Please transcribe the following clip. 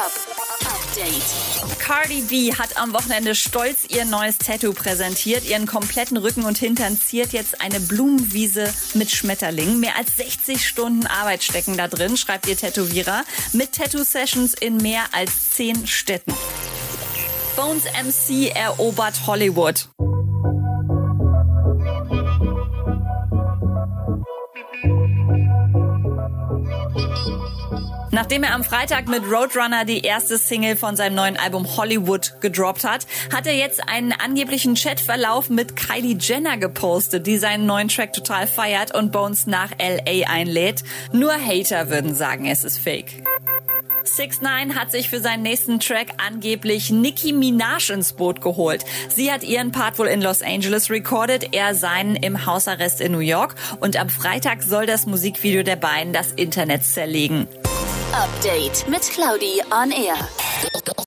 Hip-Hop Update. Cardi B hat am Wochenende stolz ihr neues Tattoo präsentiert. Ihren kompletten Rücken und Hintern ziert jetzt eine Blumenwiese mit Schmetterlingen. Mehr als 60 Stunden Arbeit stecken da drin, schreibt ihr Tätowierer. Mit Tattoo-Sessions in mehr als 10 Städten. Bones MC erobert Hollywood. Nachdem er am Freitag mit Roadrunner die erste Single von seinem neuen Album Hollywood gedroppt hat, hat er jetzt einen angeblichen Chatverlauf mit Kylie Jenner gepostet, die seinen neuen Track total feiert und Bones nach LA einlädt. Nur Hater würden sagen, es ist fake. 6 9 hat sich für seinen nächsten Track angeblich Nicki Minaj ins Boot geholt. Sie hat ihren Part wohl in Los Angeles recorded, er seinen im Hausarrest in New York und am Freitag soll das Musikvideo der beiden das Internet zerlegen. Update mit Claudi on Air.